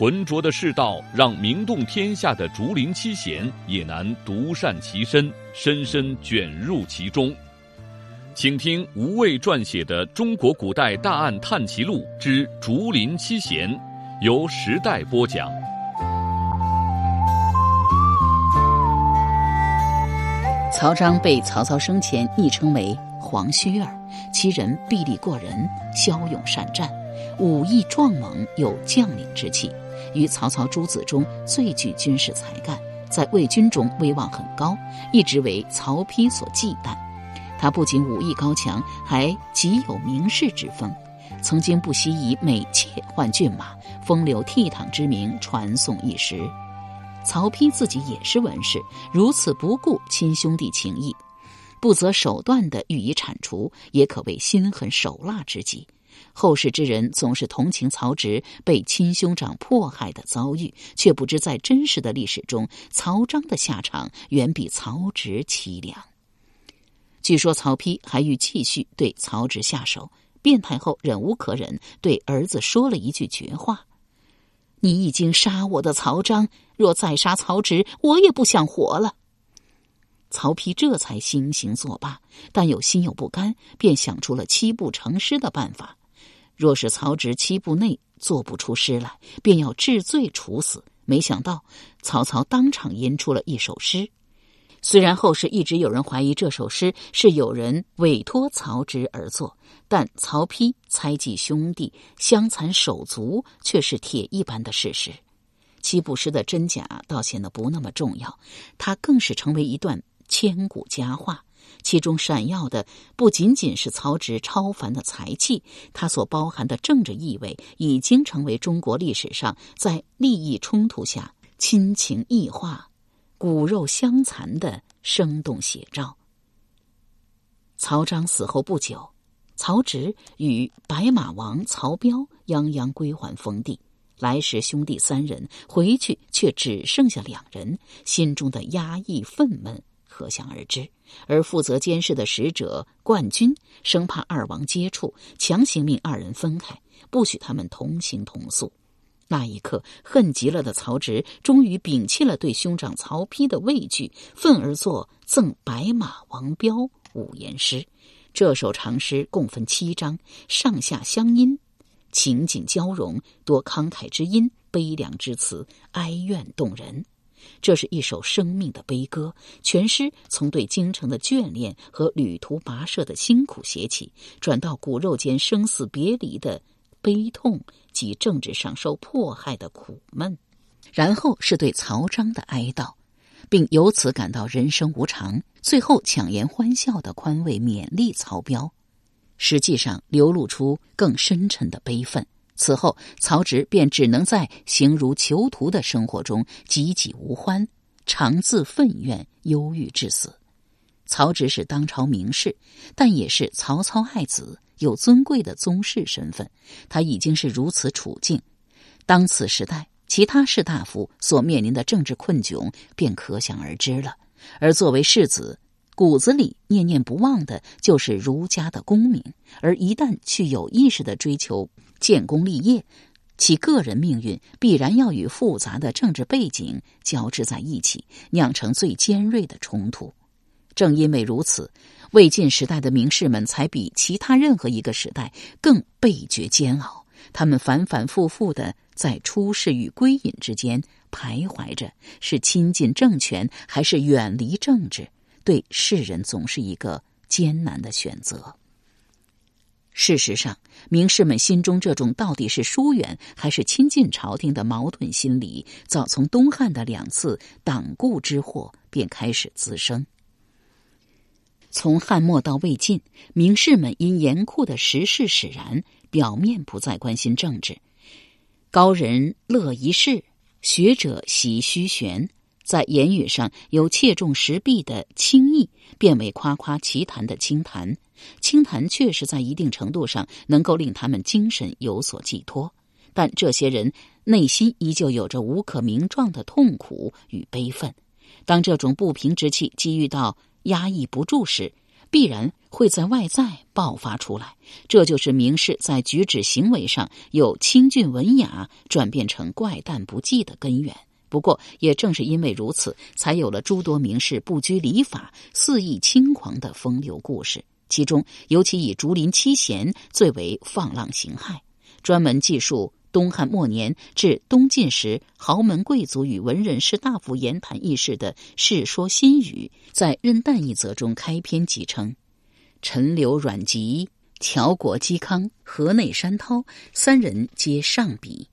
浑浊的世道，让名动天下的竹林七贤也难独善其身，深深卷入其中。请听吴畏撰写的《中国古代大案探奇录之竹林七贤》，由时代播讲。曹彰被曹操生前昵称为黄须儿，其人臂力过人，骁勇善战，武艺壮猛，有将领之气。与曹操诸子中最具军事才干，在魏军中威望很高，一直为曹丕所忌惮。他不仅武艺高强，还极有名士之风，曾经不惜以美妾换骏马，风流倜傥之名传颂一时。曹丕自己也是文士，如此不顾亲兄弟情谊，不择手段的予以铲除，也可谓心狠手辣之极。后世之人总是同情曹植被亲兄长迫害的遭遇，却不知在真实的历史中，曹彰的下场远比曹植凄凉。据说曹丕还欲继续对曹植下手，变态后忍无可忍，对儿子说了一句绝话：“你已经杀我的曹彰，若再杀曹植，我也不想活了。”曹丕这才悻悻作罢，但又心有不甘，便想出了七步成诗的办法。若是曹植七步内做不出诗来，便要治罪处死。没想到曹操当场吟出了一首诗。虽然后世一直有人怀疑这首诗是有人委托曹植而作，但曹丕猜忌兄弟、相残手足却是铁一般的事实。七步诗的真假倒显得不那么重要，它更是成为一段千古佳话。其中闪耀的不仅仅是曹植超凡的才气，它所包含的政治意味已经成为中国历史上在利益冲突下亲情异化、骨肉相残的生动写照。曹彰死后不久，曹植与白马王曹彪泱泱归还封地，来时兄弟三人，回去却只剩下两人，心中的压抑愤懑。可想而知，而负责监视的使者冠军生怕二王接触，强行命二人分开，不许他们同行同宿。那一刻，恨极了的曹植终于摒弃了对兄长曹丕的畏惧，愤而作《赠白马王彪》五言诗。这首长诗共分七章，上下相因，情景交融，多慷慨之音，悲凉之词，哀怨动人。这是一首生命的悲歌，全诗从对京城的眷恋和旅途跋涉的辛苦写起，转到骨肉间生死别离的悲痛及政治上受迫害的苦闷，然后是对曹彰的哀悼，并由此感到人生无常，最后强颜欢笑的宽慰勉励曹彪，实际上流露出更深沉的悲愤。此后，曹植便只能在形如囚徒的生活中汲汲无欢，常自愤怨、忧郁致死。曹植是当朝名士，但也是曹操爱子，有尊贵的宗室身份。他已经是如此处境，当此时代，其他士大夫所面临的政治困窘便可想而知了。而作为世子，骨子里念念不忘的就是儒家的功名，而一旦去有意识的追求。建功立业，其个人命运必然要与复杂的政治背景交织在一起，酿成最尖锐的冲突。正因为如此，魏晋时代的名士们才比其他任何一个时代更倍觉煎熬。他们反反复复的在出世与归隐之间徘徊着：是亲近政权，还是远离政治？对世人总是一个艰难的选择。事实上，名士们心中这种到底是疏远还是亲近朝廷的矛盾心理，早从东汉的两次党锢之祸便开始滋生。从汉末到魏晋，名士们因严酷的时势使然，表面不再关心政治，高人乐一世，学者喜虚玄，在言语上由切中时弊的轻易变为夸夸其谈的轻谈。轻谈确实在一定程度上能够令他们精神有所寄托，但这些人内心依旧有着无可名状的痛苦与悲愤。当这种不平之气积郁到压抑不住时，必然会在外在爆发出来。这就是名士在举止行为上由清俊文雅转变成怪诞不羁的根源。不过，也正是因为如此，才有了诸多名士不拘礼法、肆意轻狂的风流故事。其中，尤其以竹林七贤最为放浪形骸，专门记述东汉末年至东晋时豪门贵族与文人士大夫言谈轶事的《世说新语》，在《任诞》一则中开篇即称：“陈留、阮籍、乔果、嵇康、河内山涛三人皆上笔。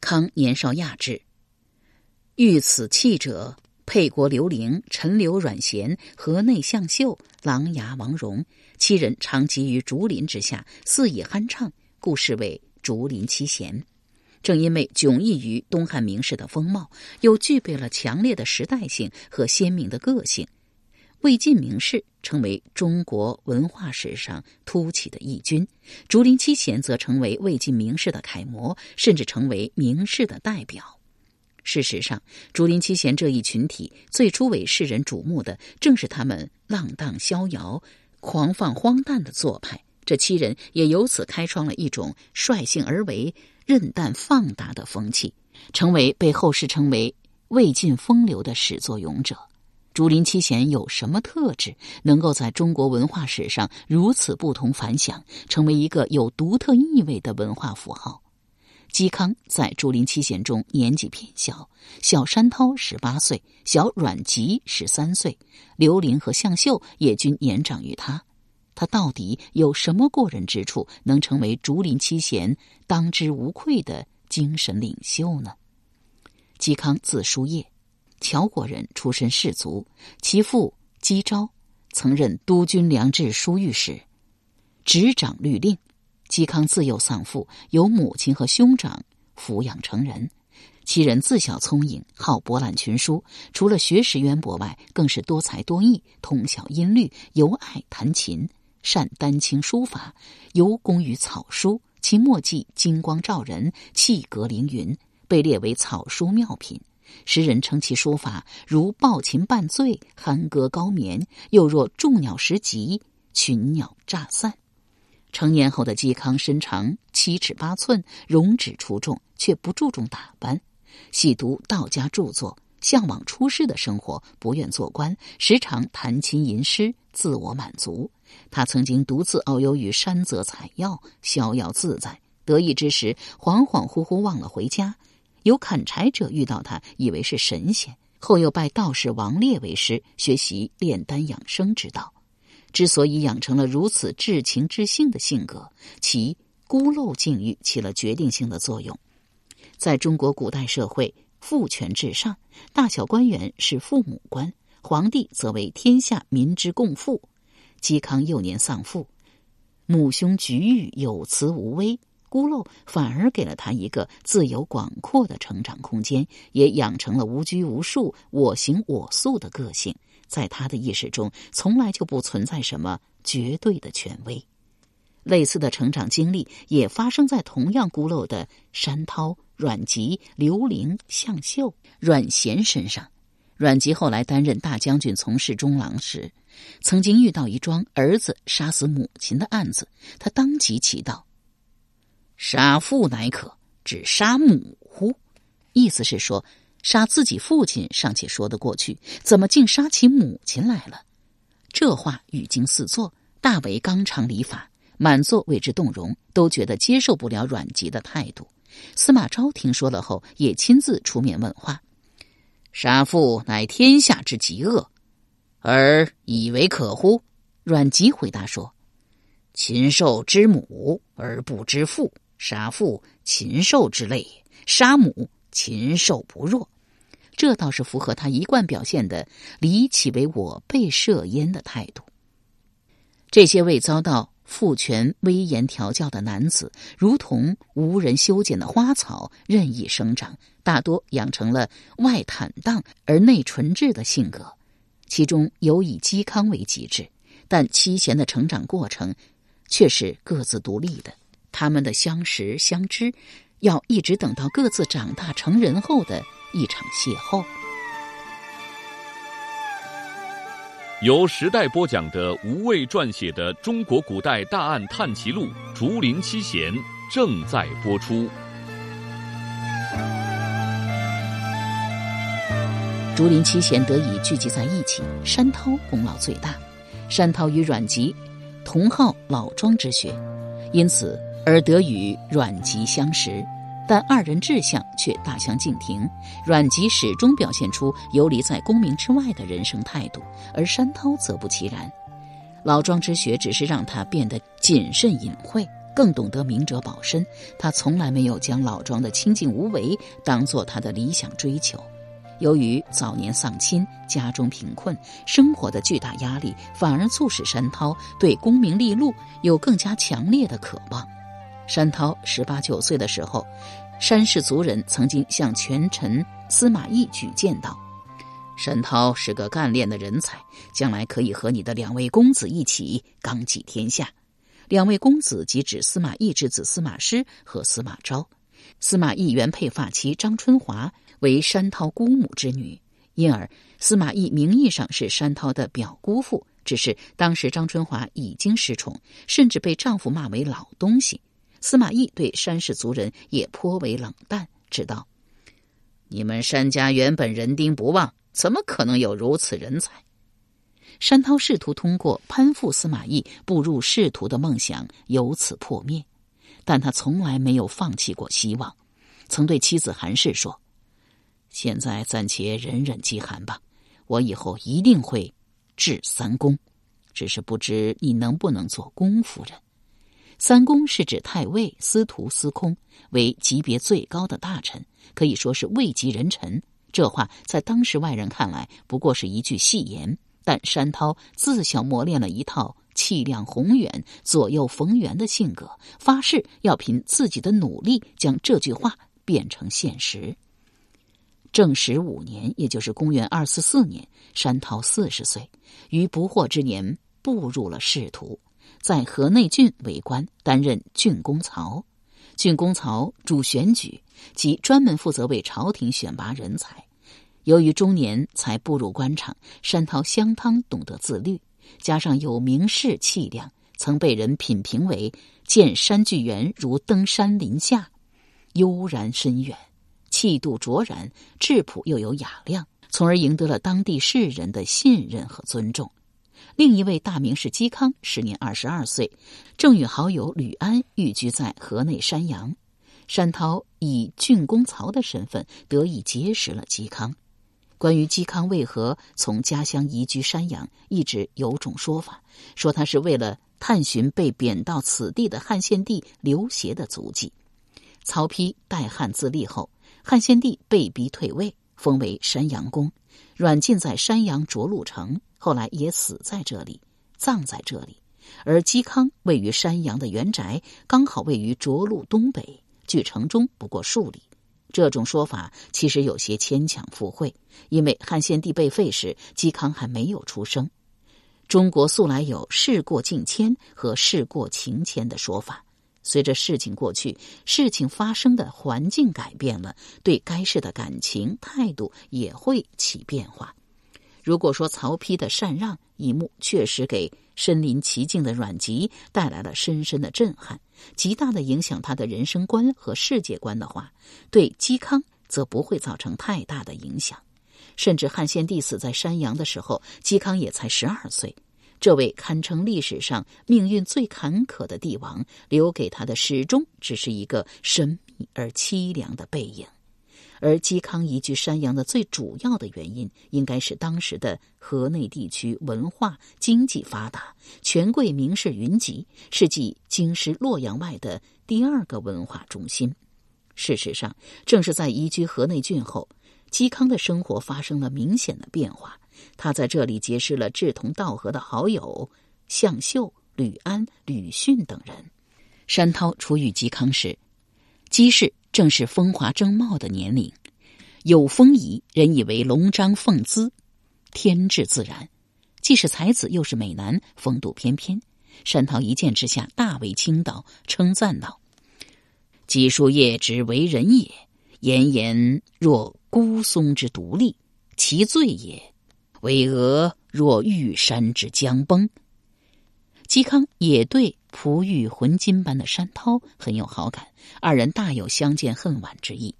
康年少亚稚，遇此气者。”沛国刘伶、陈留、阮咸、河内向秀、琅琊王戎七人长集于竹林之下，肆意酣畅，故视为竹林七贤。正因为迥异于东汉名士的风貌，又具备了强烈的时代性和鲜明的个性，魏晋名士成为中国文化史上突起的异军，竹林七贤则成为魏晋名士的楷模，甚至成为名士的代表。事实上，竹林七贤这一群体最初为世人瞩目的，正是他们浪荡逍遥、狂放荒诞的做派。这七人也由此开创了一种率性而为、任诞放达的风气，成为被后世称为魏晋风流的始作俑者。竹林七贤有什么特质，能够在中国文化史上如此不同凡响，成为一个有独特意味的文化符号？嵇康在竹林七贤中年纪偏小，小山涛十八岁，小阮籍十三岁，刘伶和向秀也均年长于他。他到底有什么过人之处，能成为竹林七贤当之无愧的精神领袖呢？嵇康字叔夜，乔国人，出身士族，其父嵇昭曾任督军粮制书御史，执掌律令。嵇康自幼丧父，由母亲和兄长抚养成人。其人自小聪颖，好博览群书，除了学识渊博外，更是多才多艺，通晓音律，尤爱弹琴，善丹青书法，尤工于草书。其墨迹金光照人，气格凌云，被列为草书妙品。时人称其书法如抱琴半醉，酣歌高眠，又若众鸟时集，群鸟乍散。成年后的嵇康身长七尺八寸，容止出众，却不注重打扮，喜读道家著作，向往出世的生活，不愿做官，时常弹琴吟诗，自我满足。他曾经独自遨游于山泽采药，逍遥自在。得意之时，恍恍惚惚忘了回家。有砍柴者遇到他，以为是神仙，后又拜道士王烈为师，学习炼丹养生之道。之所以养成了如此至情至性的性格，其孤陋境遇起了决定性的作用。在中国古代社会，父权至上，大小官员是父母官，皇帝则为天下民之共父。嵇康幼年丧父，母兄局域有慈无威，孤陋反而给了他一个自由广阔的成长空间，也养成了无拘无束、我行我素的个性。在他的意识中，从来就不存在什么绝对的权威。类似的成长经历也发生在同样孤陋的山涛、阮籍、刘伶、向秀、阮咸身上。阮籍后来担任大将军，从事中郎时，曾经遇到一桩儿子杀死母亲的案子，他当即祈祷：“杀父乃可，只杀母乎？”意思是说。杀自己父亲尚且说得过去，怎么竟杀起母亲来了？这话语惊四座，大为纲常礼法，满座为之动容，都觉得接受不了阮籍的态度。司马昭听说了后，也亲自出面问话：“杀父乃天下之极恶，而以为可乎？”阮籍回答说：“禽兽之母而不知父，杀父禽兽之类；杀母禽兽不弱。”这倒是符合他一贯表现的“离其为我辈摄焉”的态度。这些未遭到父权威严调教的男子，如同无人修剪的花草，任意生长，大多养成了外坦荡而内纯质的性格。其中有以嵇康为极致，但七贤的成长过程却是各自独立的。他们的相识相知，要一直等到各自长大成人后的一场邂逅。由时代播讲的吴畏撰写的《中国古代大案探奇录·竹林七贤》正在播出。竹林七贤得以聚集在一起，山涛功劳最大。山涛与阮籍同好老庄之学，因此而得与阮籍相识。但二人志向却大相径庭，阮籍始终表现出游离在功名之外的人生态度，而山涛则不其然。老庄之学只是让他变得谨慎隐晦，更懂得明哲保身。他从来没有将老庄的清静无为当做他的理想追求。由于早年丧亲，家中贫困，生活的巨大压力反而促使山涛对功名利禄有更加强烈的渴望。山涛十八九岁的时候，山氏族人曾经向权臣司马懿举荐道：“山涛是个干练的人才，将来可以和你的两位公子一起纲纪天下。”两位公子即指司马懿之子司马师和司马昭。司马懿原配发妻张春华为山涛姑母之女，因而司马懿名义上是山涛的表姑父。只是当时张春华已经失宠，甚至被丈夫骂为老东西。司马懿对山氏族人也颇为冷淡，知道你们山家原本人丁不旺，怎么可能有如此人才？山涛试图通过攀附司马懿步入仕途的梦想由此破灭，但他从来没有放弃过希望。曾对妻子韩氏说：“现在暂且忍忍饥寒吧，我以后一定会治三公，只是不知你能不能做公夫人。”三公是指太尉、司徒、司空，为级别最高的大臣，可以说是位极人臣。这话在当时外人看来不过是一句戏言，但山涛自小磨练了一套气量宏远、左右逢源的性格，发誓要凭自己的努力将这句话变成现实。正十五年，也就是公元二四四年，山涛四十岁，于不惑之年步入了仕途。在河内郡为官，担任郡公曹。郡公曹主选举，即专门负责为朝廷选拔人才。由于中年才步入官场，山涛相当懂得自律，加上有名士气量，曾被人品评为见山巨源如登山林下，悠然深远，气度卓然，质朴又有雅量，从而赢得了当地士人的信任和尊重。另一位大名士嵇康，时年二十二岁，正与好友吕安寓居在河内山阳。山涛以郡公曹的身份得以结识了嵇康。关于嵇康为何从家乡移居山阳，一直有种说法，说他是为了探寻被贬到此地的汉献帝刘协的足迹。曹丕代汉自立后，汉献帝被逼退位，封为山阳公，软禁在山阳涿鹿城。后来也死在这里，葬在这里。而嵇康位于山阳的原宅，刚好位于涿鹿东北，距城中不过数里。这种说法其实有些牵强附会，因为汉献帝被废时，嵇康还没有出生。中国素来有事过境迁和事过情迁的说法，随着事情过去，事情发生的环境改变了，对该事的感情态度也会起变化。如果说曹丕的禅让一幕确实给身临其境的阮籍带来了深深的震撼，极大的影响他的人生观和世界观的话，对嵇康则不会造成太大的影响。甚至汉献帝死在山阳的时候，嵇康也才十二岁。这位堪称历史上命运最坎坷的帝王，留给他的始终只是一个神秘而凄凉的背影。而嵇康移居山阳的最主要的原因，应该是当时的河内地区文化经济发达，权贵名士云集，是继京师洛阳外的第二个文化中心。事实上，正是在移居河内郡后，嵇康的生活发生了明显的变化。他在这里结识了志同道合的好友向秀、吕安、吕逊等人。山涛出狱嵇康时，嵇氏正是风华正茂的年龄，有风仪，人以为龙章凤姿，天质自然。既是才子，又是美男，风度翩翩。山涛一见之下，大为倾倒，称赞道：“嵇叔夜之为人也，言言若孤松之独立，其罪也；巍峨若玉山之将崩。”嵇康也对璞玉浑金般的山涛很有好感，二人大有相见恨晚之意。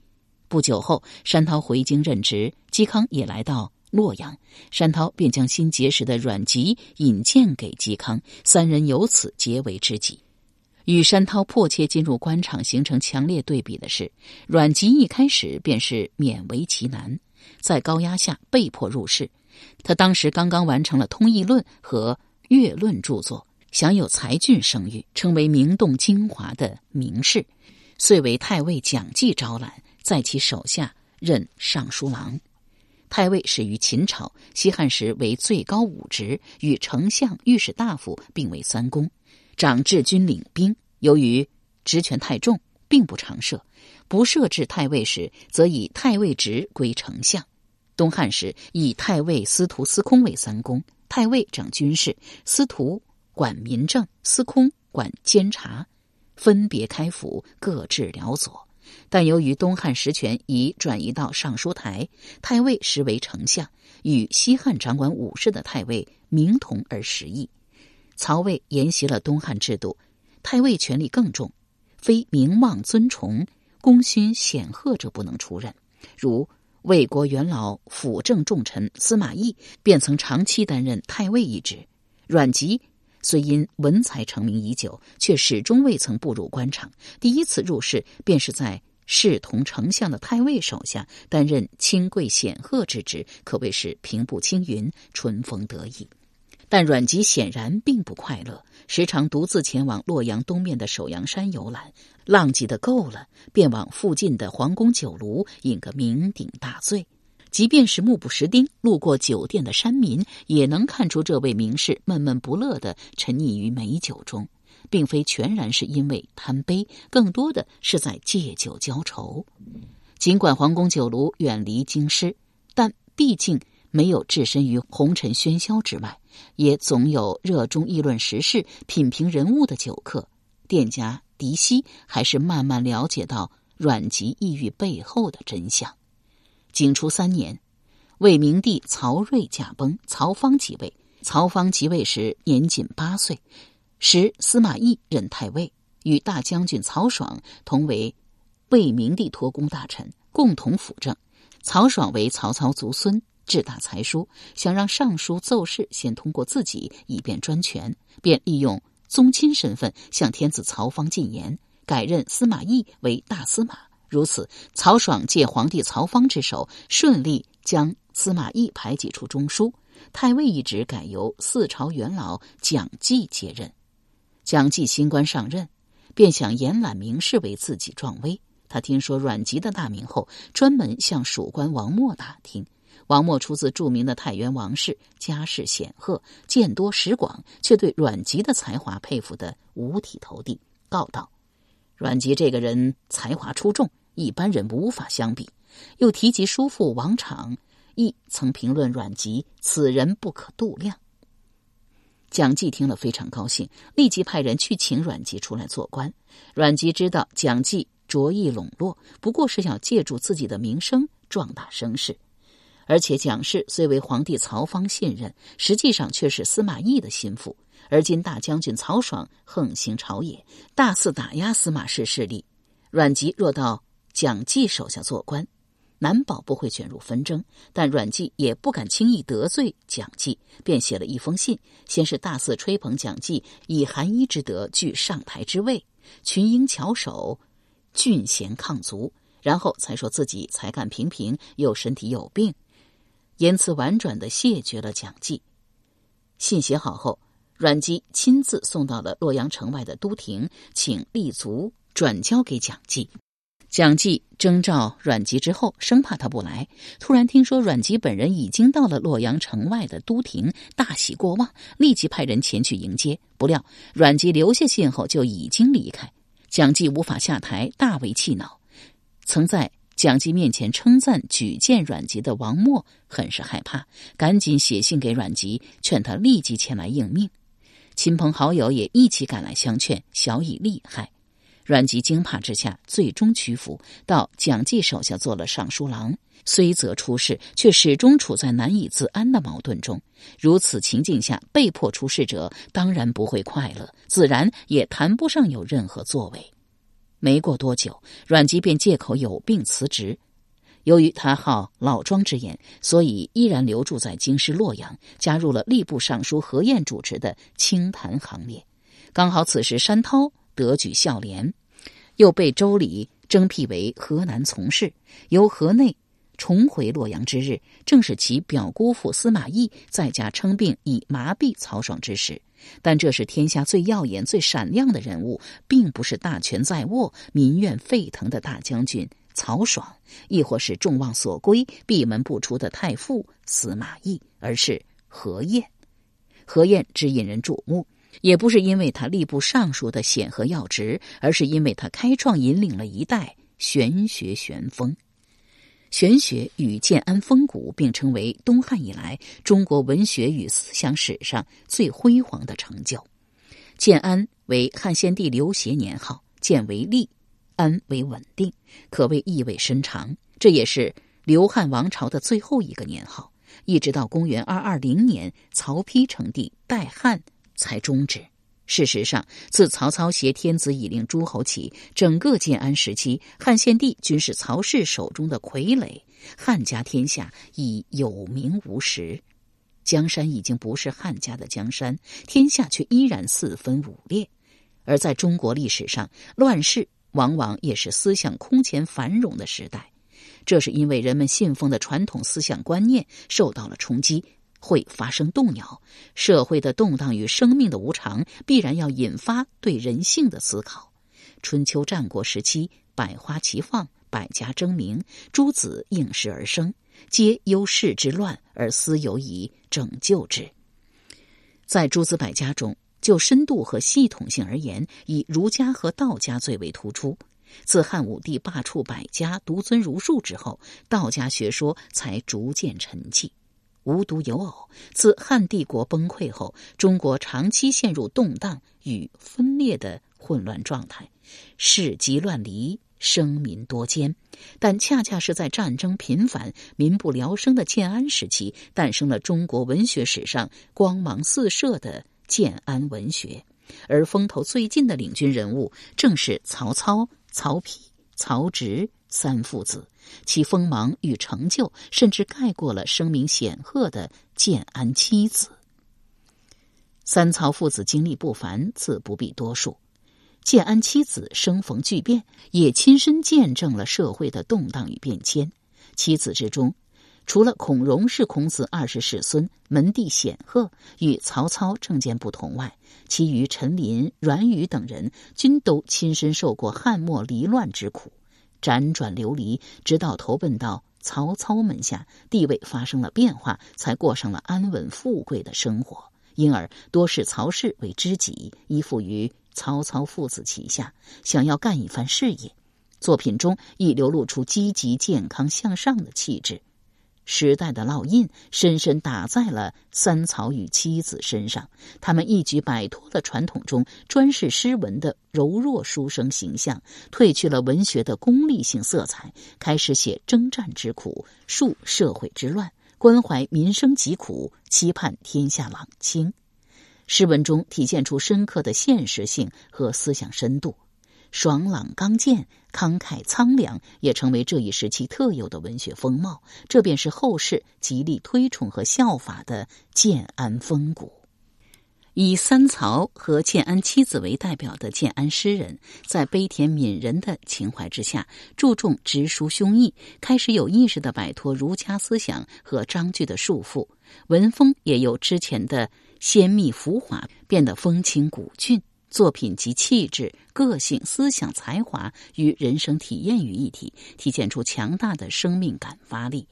不久后，山涛回京任职，嵇康也来到。洛阳，山涛便将新结识的阮籍引荐给嵇康，三人由此结为知己。与山涛迫切进入官场形成强烈对比的是，阮籍一开始便是勉为其难，在高压下被迫入仕。他当时刚刚完成了《通义论》和《乐论》著作，享有才俊声誉，成为名动京华的名士，遂为太尉蒋济招揽，在其手下任尚书郎。太尉始于秦朝，西汉时为最高武职，与丞相、御史大夫并为三公，掌治军领兵。由于职权太重，并不常设。不设置太尉时，则以太尉职归丞相。东汉时以太尉、司徒、司空为三公，太尉掌军事，司徒管民政，司空管监察，分别开府，各治辽左。但由于东汉实权已转移到尚书台，太尉实为丞相，与西汉掌管武士的太尉名同而实异。曹魏沿袭了东汉制度，太尉权力更重，非名望尊崇、功勋显赫者不能出任。如魏国元老、辅政重臣司马懿，便曾长期担任太尉一职。阮籍虽因文才成名已久，却始终未曾步入官场。第一次入仕，便是在侍同丞相的太尉手下担任清贵显赫之职，可谓是平步青云、春风得意。但阮籍显然并不快乐，时常独自前往洛阳东面的首阳山游览，浪迹的够了，便往附近的皇宫酒楼饮个酩酊大醉。即便是目不识丁路过酒店的山民，也能看出这位名士闷闷不乐的沉溺于美酒中，并非全然是因为贪杯，更多的是在借酒浇愁。尽管皇宫酒炉远离京师，但毕竟没有置身于红尘喧嚣之外，也总有热衷议论时事、品评人物的酒客。店家狄希还是慢慢了解到阮籍抑郁背后的真相。景初三年，魏明帝曹睿驾崩，曹芳即位。曹芳即位时年仅八岁，时司马懿任太尉，与大将军曹爽同为魏明帝托孤大臣，共同辅政。曹爽为曹操族孙，志大才疏，想让尚书奏事先通过自己，以便专权，便利用宗亲身份向天子曹芳进言，改任司马懿为大司马。如此，曹爽借皇帝曹芳之手，顺利将司马懿排挤出中书，太尉一职改由四朝元老蒋济接任。蒋济新官上任，便想延揽名士为自己壮威。他听说阮籍的大名后，专门向属官王默打听。王默出自著名的太原王氏，家世显赫，见多识广，却对阮籍的才华佩服得五体投地，告道：“阮籍这个人才华出众。”一般人无法相比。又提及叔父王昶，亦曾评论阮籍：“此人不可度量。”蒋济听了非常高兴，立即派人去请阮籍出来做官。阮籍知道蒋济着意笼络，不过是要借助自己的名声壮大声势。而且蒋氏虽为皇帝曹芳信任，实际上却是司马懿的心腹。而今大将军曹爽横行朝野，大肆打压司马氏势力，阮籍若到。蒋济手下做官，难保不会卷入纷争。但阮籍也不敢轻易得罪蒋济，便写了一封信，先是大肆吹捧蒋济以寒衣之德据上台之位，群英翘首，俊贤抗足，然后才说自己才干平平，又身体有病，言辞婉转的谢绝了蒋济。信写好后，阮籍亲自送到了洛阳城外的都亭，请立足转交给蒋济。蒋济征召阮籍之后，生怕他不来，突然听说阮籍本人已经到了洛阳城外的都亭，大喜过望，立即派人前去迎接。不料阮籍留下信后就已经离开，蒋济无法下台，大为气恼。曾在蒋济面前称赞举荐阮籍的王默很是害怕，赶紧写信给阮籍，劝他立即前来应命。亲朋好友也一起赶来相劝，小以利害。阮籍惊怕之下，最终屈服，到蒋济手下做了尚书郎。虽则出仕，却始终处在难以自安的矛盾中。如此情境下，被迫出仕者当然不会快乐，自然也谈不上有任何作为。没过多久，阮籍便借口有病辞职。由于他好老庄之言，所以依然留住在京师洛阳，加入了吏部尚书何晏主持的清谈行列。刚好此时山涛。得举孝廉，又被周礼征辟为河南从事。由河内重回洛阳之日，正是其表姑父司马懿在家称病以麻痹曹爽之时。但这是天下最耀眼、最闪亮的人物，并不是大权在握、民怨沸腾的大将军曹爽，亦或是众望所归、闭门不出的太傅司马懿，而是何晏。何晏之引人瞩目。也不是因为他吏部尚书的显赫要职，而是因为他开创引领了一代玄学玄风。玄学与建安风骨并称为东汉以来中国文学与思想史上最辉煌的成就。建安为汉献帝刘协年号，建为立，安为稳定，可谓意味深长。这也是刘汉王朝的最后一个年号，一直到公元二二零年曹丕称帝代汉。才终止。事实上，自曹操挟天子以令诸侯起，整个建安时期，汉献帝均是曹氏手中的傀儡，汉家天下已有名无实。江山已经不是汉家的江山，天下却依然四分五裂。而在中国历史上，乱世往往也是思想空前繁荣的时代，这是因为人们信奉的传统思想观念受到了冲击。会发生动摇，社会的动荡与生命的无常，必然要引发对人性的思考。春秋战国时期，百花齐放，百家争鸣，诸子应时而生，皆忧世之乱而思有以拯救之。在诸子百家中，就深度和系统性而言，以儒家和道家最为突出。自汉武帝罢黜百家，独尊儒术之后，道家学说才逐渐沉寂。无独有偶，自汉帝国崩溃后，中国长期陷入动荡与分裂的混乱状态，世极乱离，生民多艰。但恰恰是在战争频繁、民不聊生的建安时期，诞生了中国文学史上光芒四射的建安文学。而风头最近的领军人物，正是曹操、曹丕、曹植三父子。其锋芒与成就，甚至盖过了声名显赫的建安七子。三曹父子经历不凡，自不必多述。建安七子生逢巨变，也亲身见证了社会的动荡与变迁。七子之中，除了孔融是孔子二十世孙，门第显赫，与曹操政见不同外，其余陈琳、阮宇等人均都亲身受过汉末离乱之苦。辗转流离，直到投奔到曹操门下，地位发生了变化，才过上了安稳富贵的生活。因而多视曹氏为知己，依附于曹操父子旗下，想要干一番事业。作品中亦流露出积极、健康、向上的气质。时代的烙印深深打在了三曹与妻子身上，他们一举摆脱了传统中专事诗文的柔弱书生形象，褪去了文学的功利性色彩，开始写征战之苦、述社会之乱、关怀民生疾苦、期盼天下朗清。诗文中体现出深刻的现实性和思想深度。爽朗刚健、慷慨苍凉，也成为这一时期特有的文学风貌。这便是后世极力推崇和效法的建安风骨。以三曹和建安七子为代表的建安诗人，在悲甜悯人的情怀之下，注重直抒胸臆，开始有意识的摆脱儒家思想和章句的束缚，文风也由之前的纤密浮华变得风情古峻。作品集气质、个性、思想、才华与人生体验于一体，体现出强大的生命感发力。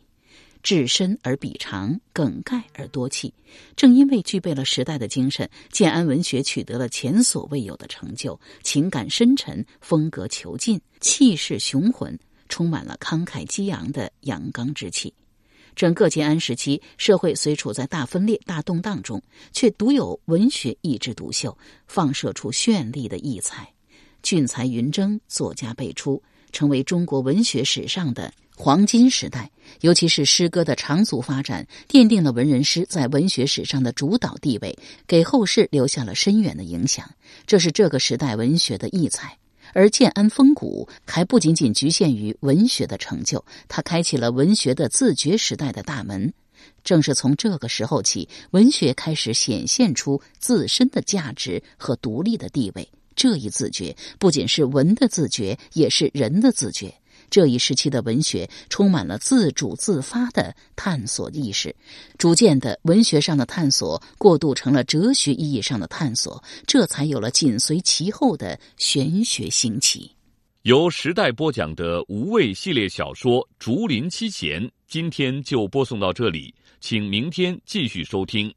至深而笔长，梗概而多气。正因为具备了时代的精神，建安文学取得了前所未有的成就，情感深沉，风格遒劲，气势雄浑，充满了慷慨激昂的阳刚之气。整个建安时期，社会虽处在大分裂、大动荡中，却独有文学一枝独秀，放射出绚丽的异彩，俊才云蒸，作家辈出，成为中国文学史上的。黄金时代，尤其是诗歌的长足发展，奠定了文人诗在文学史上的主导地位，给后世留下了深远的影响。这是这个时代文学的异彩。而建安风骨还不仅仅局限于文学的成就，它开启了文学的自觉时代的大门。正是从这个时候起，文学开始显现出自身的价值和独立的地位。这一自觉不仅是文的自觉，也是人的自觉。这一时期的文学充满了自主自发的探索意识，逐渐的文学上的探索过渡成了哲学意义上的探索，这才有了紧随其后的玄学兴起。由时代播讲的无畏系列小说《竹林七贤》，今天就播送到这里，请明天继续收听。